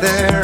there.